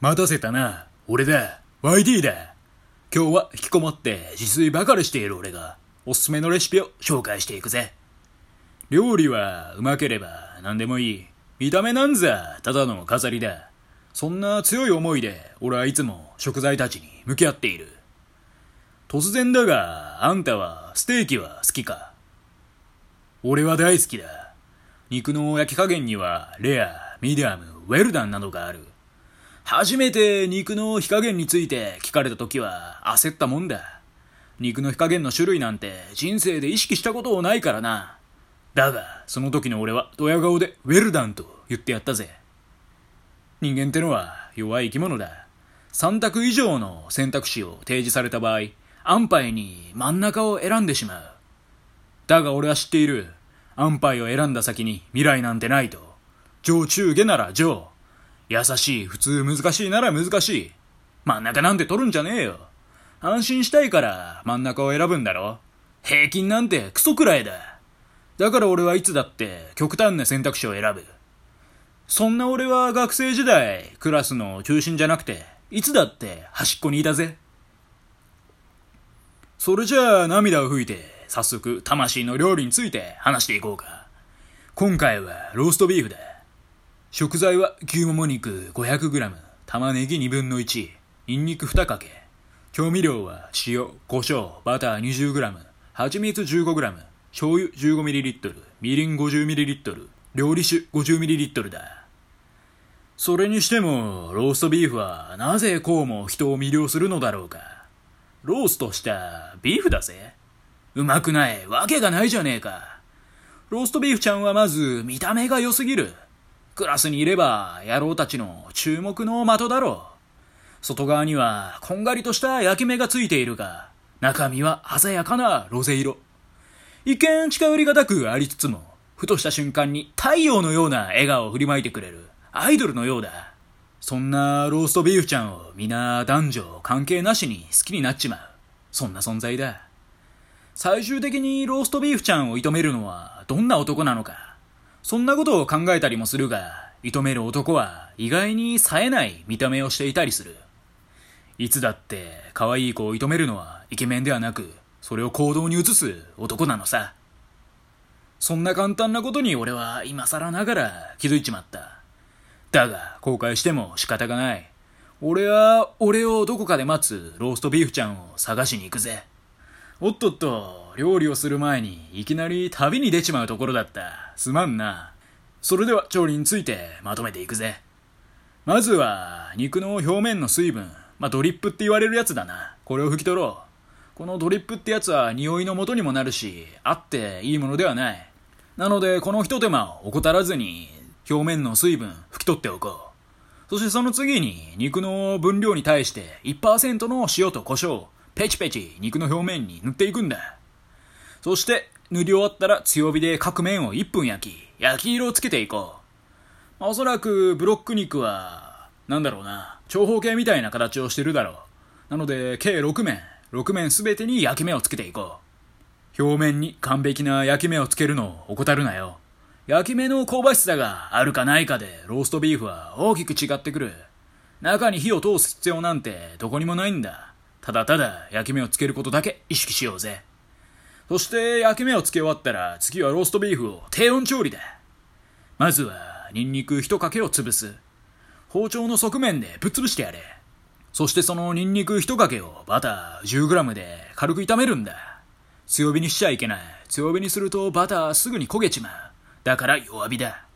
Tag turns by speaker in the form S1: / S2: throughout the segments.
S1: 待たせたな。俺だ。YD だ。今日は引きこもって自炊ばかりしている俺が、おすすめのレシピを紹介していくぜ。料理はうまければ何でもいい。見た目なんざただの飾りだ。そんな強い思いで俺はいつも食材たちに向き合っている。突然だが、あんたはステーキは好きか？俺は大好きだ。肉の焼き加減にはレア、ミディアム、ウェルダンなどがある。初めて肉の火加減について聞かれた時は焦ったもんだ。肉の火加減の種類なんて人生で意識したことないからな。だが、その時の俺はドヤ顔でウェルダンと言ってやったぜ。人間ってのは弱い生き物だ。3択以上の選択肢を提示された場合、安牌に真ん中を選んでしまう。だが俺は知っている。安牌を選んだ先に未来なんてないと。上中下なら上。優しい、普通難しいなら難しい。真ん中なんて取るんじゃねえよ。安心したいから真ん中を選ぶんだろ。平均なんてクソくらいだ。だから俺はいつだって極端な選択肢を選ぶ。そんな俺は学生時代、クラスの中心じゃなくて、いつだって端っこにいたぜ。それじゃあ涙を拭いて、早速魂の料理について話していこうか。今回はローストビーフだ。食材は牛もも肉 500g、玉ねぎ2分の1、ニンニク2かけ。調味料は塩、胡椒、バター 20g、蜂蜜 15g、醤油 15ml、みりん 50ml、料理酒 50ml だ。それにしても、ローストビーフはなぜこうも人を魅了するのだろうか。ローストしたビーフだぜ。うまくないわけがないじゃねえか。ローストビーフちゃんはまず見た目が良すぎる。クラスにいれば野郎たちの注目の的だろう。外側にはこんがりとした焼き目がついているが、中身は鮮やかなロゼ色。一見近寄りがたくありつつも、ふとした瞬間に太陽のような笑顔を振りまいてくれるアイドルのようだ。そんなローストビーフちゃんを皆男女関係なしに好きになっちまう。そんな存在だ。最終的にローストビーフちゃんを射止めるのはどんな男なのか。そんなことを考えたりもするが、射止める男は意外に冴えない見た目をしていたりする。いつだって可愛い子を射止めるのはイケメンではなく、それを行動に移す男なのさ。そんな簡単なことに俺は今更ながら気づいちまった。だが、後悔しても仕方がない。俺は、俺をどこかで待つローストビーフちゃんを探しに行くぜ。おっとっと、料理をする前にいきなり旅に出ちまうところだった。すまんな。それでは調理についてまとめていくぜ。まずは、肉の表面の水分。まあ、ドリップって言われるやつだな。これを拭き取ろう。このドリップってやつは匂いの元にもなるし、あっていいものではない。なので、この一手間を怠らずに、表面の水分拭き取っておこう。そしてその次に、肉の分量に対して1%の塩と胡椒、ペチペチ肉の表面に塗っていくんだ。そして、塗り終わったら強火で各面を1分焼き、焼き色をつけていこう。まあ、おそらくブロック肉は、なんだろうな、長方形みたいな形をしてるだろう。なので、計6面、6面すべてに焼き目をつけていこう。表面に完璧な焼き目をつけるのを怠るなよ。焼き目の香ばしさがあるかないかでローストビーフは大きく違ってくる。中に火を通す必要なんてどこにもないんだ。ただただ焼き目をつけることだけ意識しようぜ。そして焼き目をつけ終わったら次はローストビーフを低温調理だ。まずはニンニク一かけを潰す。包丁の側面でぶっ潰してやれ。そしてそのニンニク一かけをバター 10g で軽く炒めるんだ。強火にしちゃいけない。強火にするとバターすぐに焦げちまう。だから弱火だ。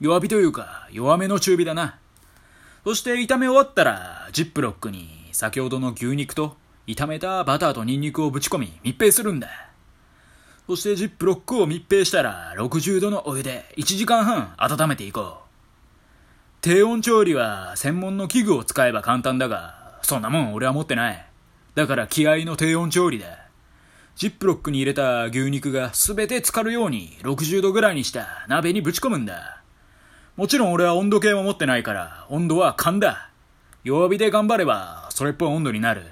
S1: 弱火というか弱めの中火だな。そして炒め終わったらジップロックに先ほどの牛肉と炒めたバターとニンニクをぶち込み密閉するんだ。そしてジップロックを密閉したら60度のお湯で1時間半温めていこう。低温調理は専門の器具を使えば簡単だが、そんなもん俺は持ってない。だから気合の低温調理だ。ジップロックに入れた牛肉が全て浸かるように60度ぐらいにした鍋にぶち込むんだ。もちろん俺は温度計も持ってないから温度は勘だ。弱火で頑張れば、それっぽい温度になる。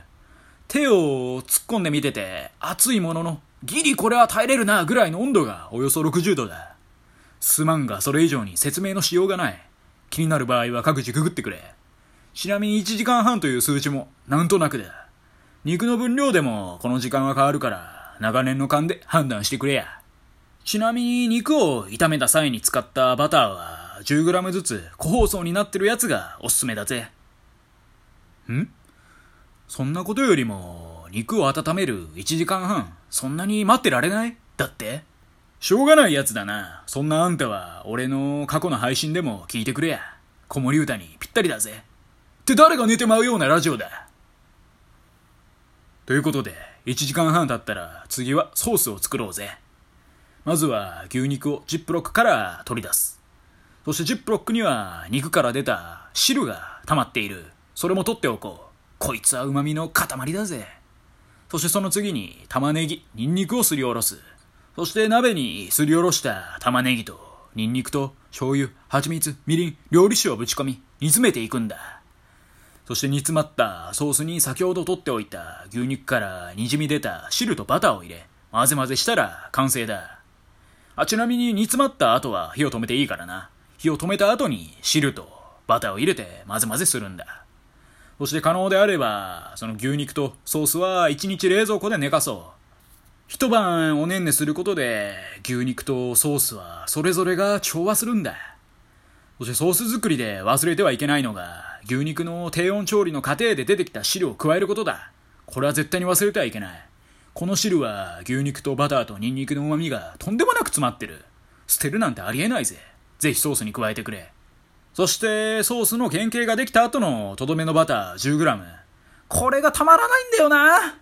S1: 手を突っ込んで見てて、熱いものの、ギリこれは耐えれるな、ぐらいの温度がおよそ60度だ。すまんが、それ以上に説明のしようがない。気になる場合は各自ググってくれ。ちなみに1時間半という数値もなんとなくだ。肉の分量でもこの時間は変わるから、長年の勘で判断してくれや。ちなみに肉を炒めた際に使ったバターは 10g ずつ個包装になってるやつがおすすめだぜ。ん？そんなことよりも肉を温める1時間半そんなに待ってられない？だって？しょうがないやつだな。そんなあんたは俺の過去の配信でも聞いてくれや。子守歌にぴったりだぜ。って誰が寝てまうようなラジオだ。ということで、1時間半経ったら次はソースを作ろうぜ。まずは牛肉をジップロックから取り出す。そしてジップロックには肉から出た汁が溜まっている。それも取っておこう。こいつは旨味の塊だぜ。そしてその次に玉ねぎ、ニンニクをすりおろす。そして鍋にすりおろした玉ねぎとニンニクと醤油、蜂蜜、みりん、料理酒をぶち込み煮詰めていくんだ。そして煮詰まったソースに先ほど取っておいた牛肉からにじみ出た汁とバターを入れ、混ぜ混ぜしたら完成だ。あ、ちなみに煮詰まった後は火を止めていいからな。火を止めた後に汁とバターを入れて混ぜ混ぜするんだ。そして可能であれば、その牛肉とソースは1日冷蔵庫で寝かそう。一晩おねんねすることで牛肉とソースはそれぞれが調和するんだ。そしてソース作りで忘れてはいけないのが牛肉の低温調理の過程で出てきた汁を加えることだ。これは絶対に忘れてはいけない。この汁は牛肉とバターとニンニクの旨味がとんでもなく詰まってる。捨てるなんてありえないぜ。ぜひソースに加えてくれ。そしてソースの原型ができた後のとどめのバター 10g。これがたまらないんだよな。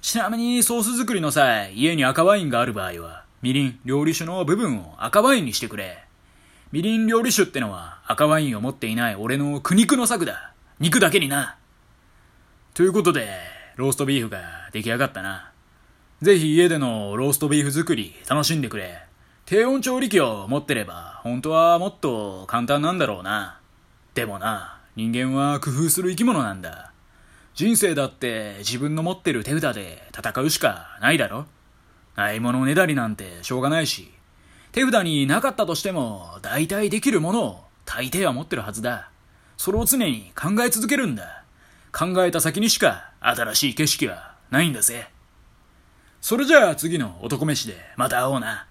S1: ちなみにソース作りの際、家に赤ワインがある場合は、みりん、料理酒の部分を赤ワインにしてくれ。みりん料理酒ってのは赤ワインを持っていない俺の苦肉の策だ。肉だけにな。ということで、ローストビーフが出来上がったな。ぜひ家でのローストビーフ作り楽しんでくれ。低温調理器を持ってれば、本当はもっと簡単なんだろうな。でもな、人間は工夫する生き物なんだ。人生だって自分の持ってる手札で戦うしかないだろ。ないものねだりなんてしょうがないし、手札になかったとしても、大体できるものを大抵は持ってるはずだ。それを常に考え続けるんだ。考えた先にしか新しい景色はないんだぜ。それじゃあ次の男飯でまた会おうな。